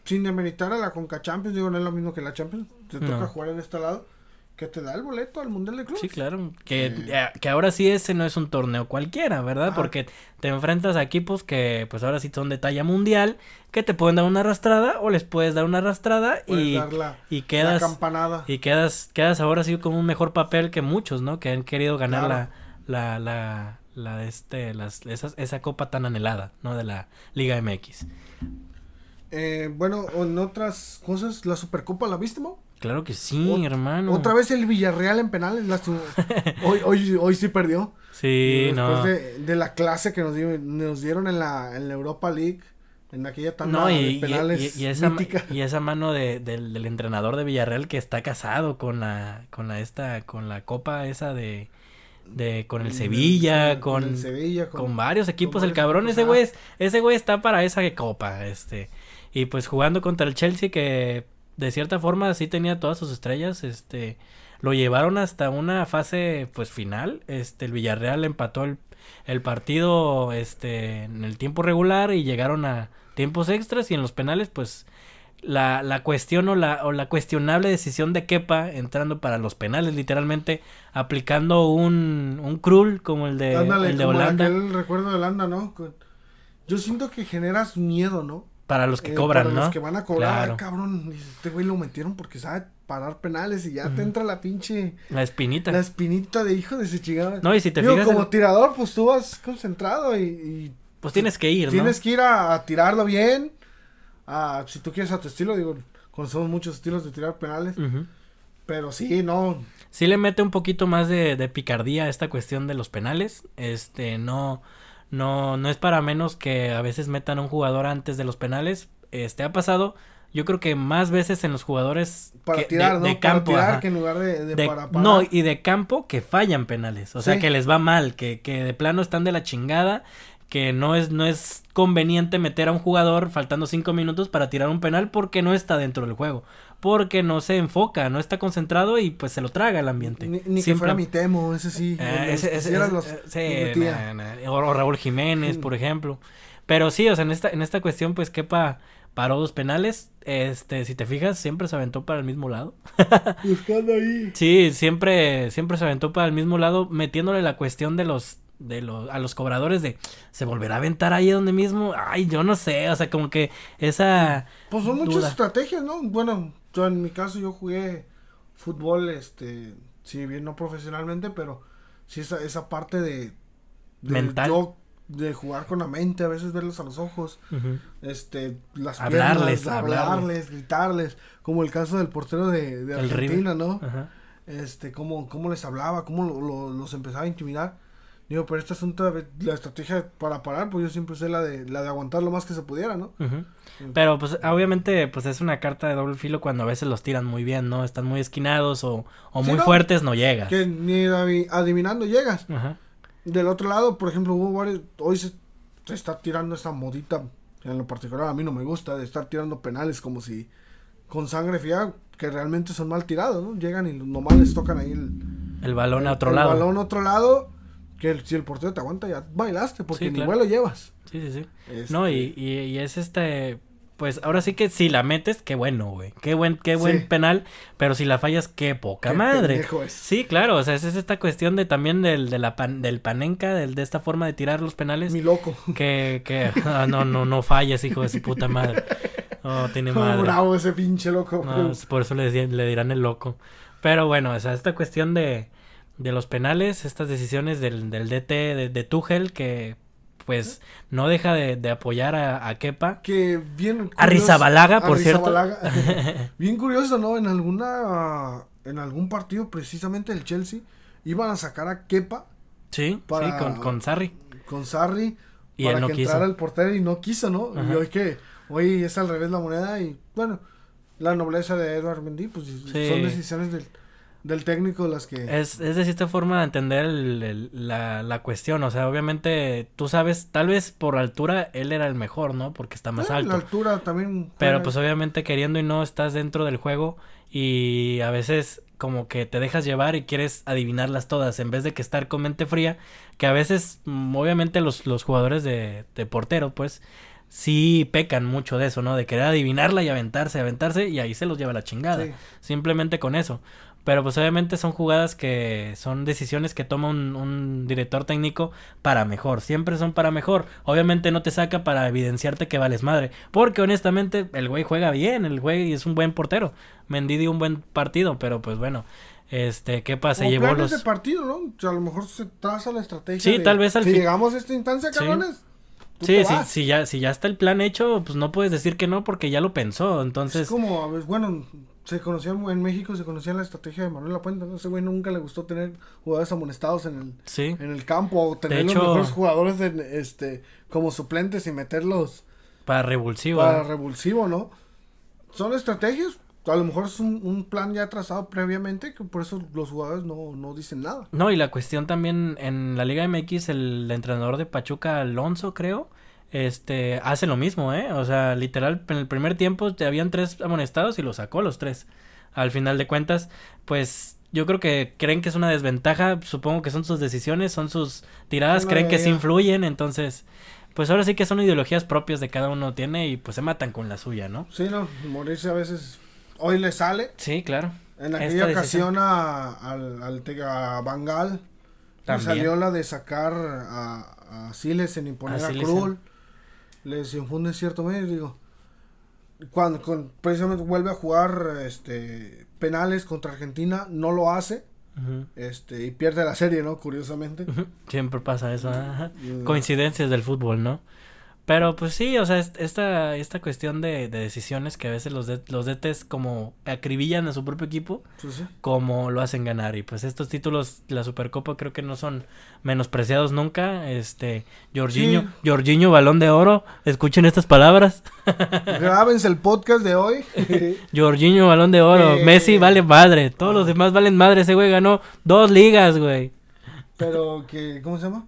sin demeritar a la Conca Champions, digo, no es lo mismo que la Champions, te No. toca jugar en este lado, que te da el boleto al Mundial de Clubes. Sí, claro, que, Eh. eh, que ahora sí ese no es un torneo cualquiera, ¿verdad? Ajá. Porque te enfrentas a equipos que pues ahora sí son de talla mundial, que te pueden dar una arrastrada o les puedes dar una arrastrada Puedes y, dar la, y la quedas campanada. Y quedas, quedas ahora sí con un mejor papel que muchos, ¿no? Que han querido ganar Claro. la, la, la, la, este, las, esas- esa copa tan anhelada, ¿no? De la Liga MX. Eh, bueno, en otras cosas, la Supercopa, ¿la viste, Mo? Claro que sí, Ot- hermano. Otra vez el Villarreal en penales. lástima. hoy, hoy, hoy sí perdió. Sí, Después no. de, de la clase que nos, dio- nos dieron en la, en la Europa League, en aquella tanda No, y, de penales y- y esa, y esa mano de, del, del entrenador de Villarreal que está casado con la, con la esta, con la copa esa de, de con el Sevilla, con, el Sevilla, con, varios equipos. con el cabrón, equipos, ese güey, ah. es- ese güey está para esa copa, este. Y pues jugando contra el Chelsea que de cierta forma sí tenía todas sus estrellas, este, lo llevaron hasta una fase pues final, este, el Villarreal empató el, el partido, este, en el tiempo regular y llegaron a tiempos extras y en los penales pues la, la cuestión o la, o la cuestionable decisión de Kepa entrando para los penales, literalmente aplicando un, un cruel como el de, Ándale, el de Holanda aquel recuerdo de Holanda, ¿no? Yo siento que generas miedo, ¿no? Para los que Eh, cobran, para ¿no? Los que van a cobrar, Claro. "Ay, cabrón, este güey lo metieron porque sabe parar penales y ya te entra la pinche La espinita. la espinita de hijo de ese chingada. No, y si te Digo, fijas, como el- tirador, pues tú vas concentrado y, y pues tienes que ir, ¿no? tienes que ir a, a tirarlo bien. A, si tú quieres a tu estilo, digo, conocemos muchos estilos de tirar penales. Pero sí, no. Sí le mete un poquito más de, de picardía a esta cuestión de los penales. Este, no, no, no es para menos que a veces metan a un jugador antes de los penales. Este, ha pasado, yo creo que más veces en los jugadores Para que- de- ¿no? de, para campo, tirar que en lugar de, de De- para parar. no, y de campo que fallan penales. O sea, Sí. que les va mal, que, que de plano están de la chingada, que no es, no es conveniente meter a un jugador faltando cinco minutos para tirar un penal porque no está dentro del juego. Porque no se enfoca, no está concentrado y pues se lo traga el ambiente. Ni, ni que fuera mi temo, ese sí. Eh, ese- ese- ese- los- eh, sí, metía. na- na, o, o Raúl Jiménez, por ejemplo. Pero sí, o sea, en esta, en esta cuestión, pues Kepa paró dos penales. Este, si te fijas, siempre se aventó para el mismo lado. Buscando ahí. Sí, siempre, siempre se aventó para el mismo lado, metiéndole la cuestión de los, de los, a los cobradores de, ¿se volverá a aventar ahí donde mismo? Ay, yo no sé, o sea, como que esa... Pues son muchas duda. estrategias, ¿no? Bueno, yo en mi caso yo jugué fútbol, este, si bien no profesionalmente, pero sí esa, esa parte de, de Mental. yo- de jugar con la mente, a veces verlos a los ojos, este, las Hablarles, piernas, hablarles. hablarles, gritarles, como el caso del portero de, de Argentina. ¿no? Ajá. Este, cómo, cómo les hablaba, cómo lo- lo- los empezaba a intimidar. Digo, pero este asunto, la estrategia para parar, pues yo siempre usé la de, la de aguantar lo más que se pudiera, ¿no? Pero pues obviamente pues es una carta de doble filo cuando a veces los tiran muy bien, ¿no? Están muy esquinados o, o Sí, muy no. fuertes, no llegas. Que ni adivinando llegas. Ajá. Del otro lado, por ejemplo, hubo varios, hoy se, se está tirando esa modita, en lo particular a mí no me gusta, de estar tirando penales como si con sangre fría, que realmente son mal tirados, ¿no? Llegan y nomás les tocan ahí el, El balón a otro el lado. balón a otro lado, que el- si el portero te aguanta ya bailaste, porque Sí, ni claro. vuelo llevas. Sí, sí, sí. Este, No, y, y, y es este, pues ahora sí que si la metes, qué bueno, güey. Qué buen, qué buen Sí. penal, pero si la fallas, qué poca Qué madre. es. Sí, claro, o sea, es, es esta cuestión de también del, de la pan- del panenca, del, de esta forma de tirar los penales. Mi loco. Que, que, ah, no, no, no falles, hijo de su puta madre. Oh, tiene madre. Bravo ese pinche loco. No, por eso le, decían- le dirán el loco. Pero bueno, o sea, esta cuestión de, de los penales, estas decisiones del, del DT de, de Tuchel, que pues no deja de, de apoyar a, a Kepa. que bien A Rizabalaga, por cierto. Bien curioso, ¿no? En alguna en algún partido precisamente el Chelsea iban a sacar a Kepa Sí, Para- sí, con, con Sarri. con Sarri Y para él no que quiso. entrara el portero y no quiso, ¿no? Y hoy que hoy es al revés la moneda y bueno, la nobleza de Edward Mendy pues son decisiones del, del técnico las que Es, es de cierta forma de entender el- el- la, la cuestión. O sea, obviamente tú sabes, tal vez por altura él era el mejor, ¿no? Porque está más Eh, alto. la altura también Pero pues obviamente queriendo y no estás dentro del juego y a veces como que te dejas llevar y quieres adivinarlas todas en vez de que estar con mente fría, que a veces mm, obviamente los, los jugadores de, de portero pues sí pecan mucho de eso, ¿no? De querer adivinarla y aventarse, aventarse y ahí se los lleva la chingada. Sí. Simplemente con eso. Pero pues obviamente son jugadas que son decisiones que toma un, un director técnico para mejor. Siempre son para mejor. Obviamente no te saca para evidenciarte que vales madre. Porque honestamente el güey juega bien. El güey es un buen portero. Mendy dio un buen partido. Pero pues bueno. Este, ¿qué pasa? Como Llevó los... de partido, ¿no? O sea, a lo mejor se traza la estrategia. Sí, de, tal vez al si fin- llegamos a esta instancia, Sí. cabrones. Sí, sí, vas. si ya, si ya está el plan hecho, pues no puedes decir que no porque ya lo pensó. Entonces, Es como, a ver, bueno, se conocía en México, se conocía la estrategia de Manuel Lapuente. ¿no? Ese güey nunca le gustó tener jugadores amonestados en el, sí. en el campo o tener hecho- los mejores jugadores en, este, como suplentes y meterlos Para revulsivo. para ¿no? revulsivo, ¿no? Son estrategias, a lo mejor es un, un plan ya trazado previamente, que por eso los jugadores no, no dicen nada. No, y la cuestión también en la Liga MX, el entrenador de Pachuca, Alonso, creo, este, hace lo mismo, ¿eh? O sea, literal, en el primer tiempo te habían tres amonestados y los sacó los tres. Al final de cuentas, pues yo creo que creen que es una desventaja, supongo que son sus decisiones, son sus tiradas, creen que sí influyen, entonces, pues ahora sí que son ideologías propias de cada uno tiene y pues se matan con la suya, ¿no? Sí, no, morirse a veces. Hoy le sale. Sí, claro. En aquella ocasión a, al, al a Bangal le salió la de sacar a, a Siles en imponer A a. Krul. Les infunde cierto medio, digo. Cuando con- precisamente vuelve a jugar este penales contra Argentina, no lo hace. Este, y pierde la serie, ¿no? Curiosamente. Siempre pasa eso. Mm. coincidencias del fútbol, ¿no? Pero pues sí, o sea, est- esta, esta cuestión de, de decisiones que a veces los, de, los DTs como acribillan a su propio equipo, sí. como lo hacen ganar. Y pues estos títulos, la Supercopa creo que no son menospreciados nunca. Este, Jorginho, Sí. Jorginho, balón de oro, escuchen estas palabras. Grábense el podcast de hoy. Jorginho, balón de oro, Eh. Messi vale madre, todos los demás valen madre, ese güey ganó dos ligas, güey. Pero que, ¿cómo se llama?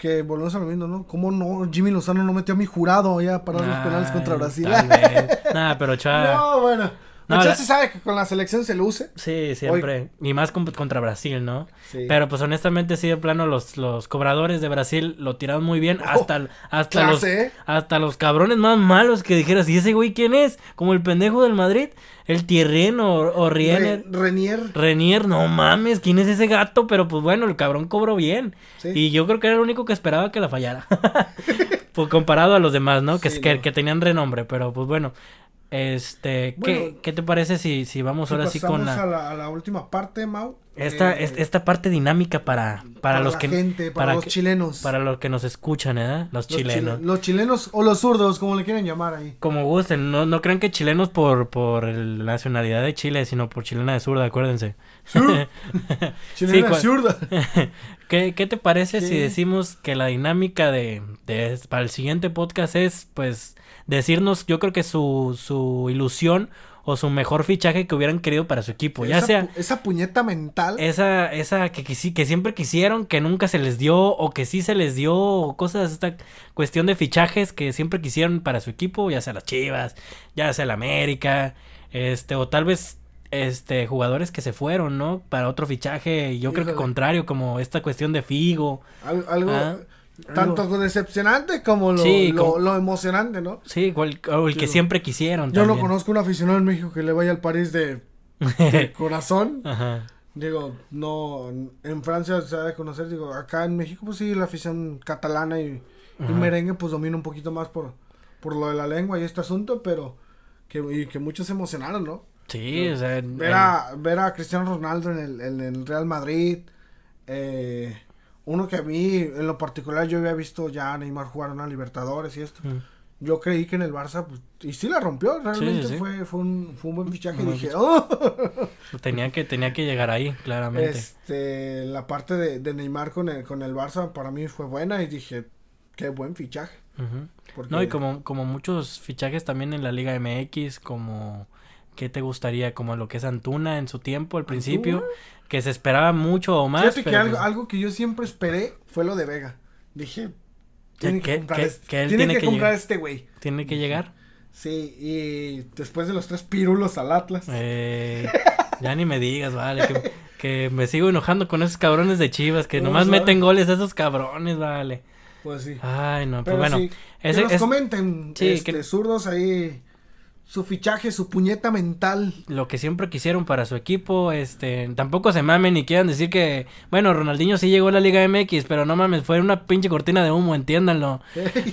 Que volvemos a lo mismo, ¿no? ¿Cómo no? Jimmy Lozano no metió a mi jurado ya para los penales contra Brasil. Nah, pero chava. No, bueno. No, la- se sabe que con la selección se luce. Sí, siempre. Y más con- contra Brasil, ¿no? Sí. Pero pues honestamente sí, de plano, los, los cobradores de Brasil lo tiraron muy bien. Hasta, hasta, los, clase, ¿eh? hasta los cabrones más malos que dijeras, ¿y ese güey quién es? Como el pendejo del Madrid, el Tierrien o, o Riener. Re- Renier. Renier, no mames, ¿quién es ese gato? Pero pues bueno, el cabrón cobró bien. Sí. Y yo creo que era el único que esperaba que la fallara. pues comparado a los demás, ¿no? Que, Sí, que, no. que tenían renombre, pero pues bueno. Este, ¿qué, Bueno, ¿qué te parece si, si vamos Si ahora sí con la... a la, a la última parte, Mau. Esta, eh, es- esta parte dinámica para, para, los la que gente, para, los que- chilenos. para los que nos escuchan, ¿eh? Los Los chilenos. chile- los chilenos o los zurdos, como le quieren llamar ahí. Como gusten, no, no crean que chilenos por, por el- la nacionalidad de Chile, sino por chilena de zurda, acuérdense. Chilena cual- zurda. ¿Qué, ¿Qué te parece si decimos que la dinámica de, de para el siguiente podcast es, pues, decirnos, yo creo que su, su ilusión o su mejor fichaje que hubieran querido para su equipo, ya esa, sea esa puñeta mental. esa, esa que, que siempre quisieron, que nunca se les dio, o que sí se les dio, o cosas, esta cuestión de fichajes que siempre quisieron para su equipo, ya sea las Chivas, ya sea el América, este, o tal vez este jugadores que se fueron, ¿no? Para otro fichaje, yo creo que contrario, como esta cuestión de Figo. Al- algo Ah, tanto decepcionante como lo, Sí, lo, como- lo emocionante, ¿no? Sí, o el, o el que Yo- siempre quisieron. Yo no conozco un aficionado en México que le vaya al París de, de corazón. Ajá. Digo, no, en Francia se ha de conocer, digo, acá en México pues sí, la afición catalana y, merengue pues domina un poquito más por, por lo de la lengua y este asunto, pero que, y que muchos se emocionaron, ¿no? Sí, o sea, Ver a, ver a Cristiano Ronaldo en el, en el Real Madrid, eh, uno que a mí en lo particular yo había visto ya a Neymar jugar una Libertadores y esto. Mm. Yo creí que en el Barça, pues, y sí la rompió, realmente sí. Fue, fue, un, fue un buen fichaje. Y dije, oh. tenía que tenía que llegar ahí, claramente. Este, la parte de, de Neymar con el, con el Barça para mí fue buena y dije, qué buen fichaje. Porque, No, y como, como muchos fichajes también en la Liga MX, como ¿qué te gustaría? Como lo que es Antuna en su tiempo, al principio, que se esperaba mucho o más. Fíjate que algo, pues, algo que yo siempre esperé fue lo de Vega. Dije, tiene que, comprar, que- este, que él tiene que que comprar este güey. tiene que llegar. Sí, y después de los tres pirulos al Atlas. Eh, ya ni me digas, vale, que, que me sigo enojando con esos cabrones de Chivas, que No, nomás sabe. meten goles a esos cabrones, vale. Pues sí. Ay, no, pues Pero bueno. sí, ese- que nos es- comenten, Sí, este, que- zurdos ahí, su fichaje, su puñeta mental. lo que siempre quisieron para su equipo, este, tampoco se mamen y quieran decir que, bueno, Ronaldinho sí llegó a la Liga MX, pero no mames, fue una pinche cortina de humo, entiéndanlo.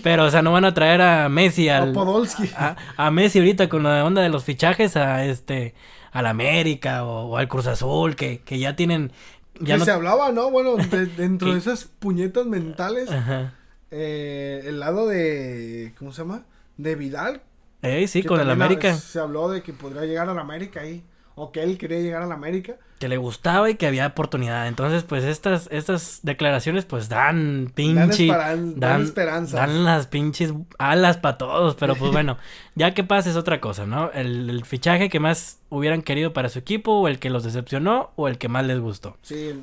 Pero, o sea, no van a traer a Messi al, Podolski. a, a Messi ahorita con la onda de los fichajes a este, al América o, o al Cruz Azul, que, que ya tienen, ya que no, se hablaba, ¿no? Bueno, de- dentro de esas puñetas mentales, ajá. eh, el lado de, ¿cómo se llama? De Vidal. Sí, que con el América. Se habló de que podría llegar al América ahí. o que él quería llegar a la América. Que le gustaba y que había oportunidad. Entonces, pues estas, estas declaraciones pues dan pinche... Dan, dan, esperanzas. Dan las pinches alas para todos, pero pues bueno, ya que pasa es otra cosa, ¿no? El, el, fichaje que más hubieran querido para su equipo, o el que los decepcionó, o el que más les gustó. Sí,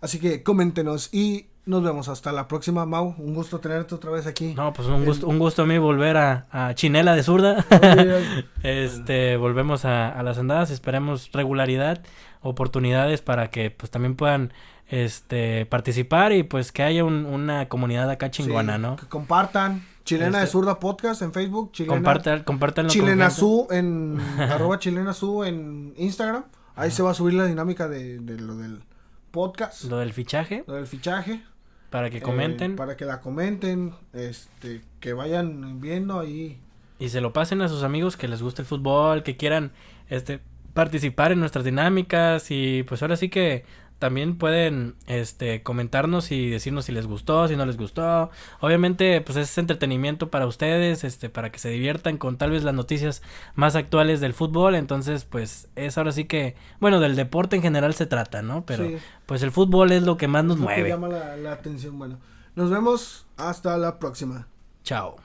así que coméntenos y nos vemos hasta la próxima, Mau. Un gusto tenerte otra vez aquí. No, pues un gusto, un gusto a mí volver a, a Chinela de zurda. este, volvemos a, a, las andadas, esperemos regularidad, oportunidades para que pues también puedan este participar y pues que haya un, una comunidad acá chingona, Sí, ¿no? Que compartan. Chilena de Este- Zurda Podcast en Facebook. Chilena, Compartan, compártanlo Chilena. Su en arroba Chilena Su en Instagram. Ahí se va a subir la dinámica de, de lo del podcast, Lo del fichaje, lo del fichaje. Para que Eh, comenten para que la comenten, este, que vayan viendo ahí. y se lo pasen a sus amigos que les guste el fútbol, que quieran este participar en nuestras dinámicas y pues ahora sí que también pueden este comentarnos y decirnos si les gustó, si no les gustó. Obviamente, pues es entretenimiento para ustedes, este para que se diviertan con tal vez las noticias más actuales del fútbol, entonces pues es ahora sí que bueno, del deporte en general se trata, ¿no? Pero Sí. pues el fútbol es lo que más nos lo que mueve. llama la, la atención. Bueno, nos vemos hasta la próxima. Chao.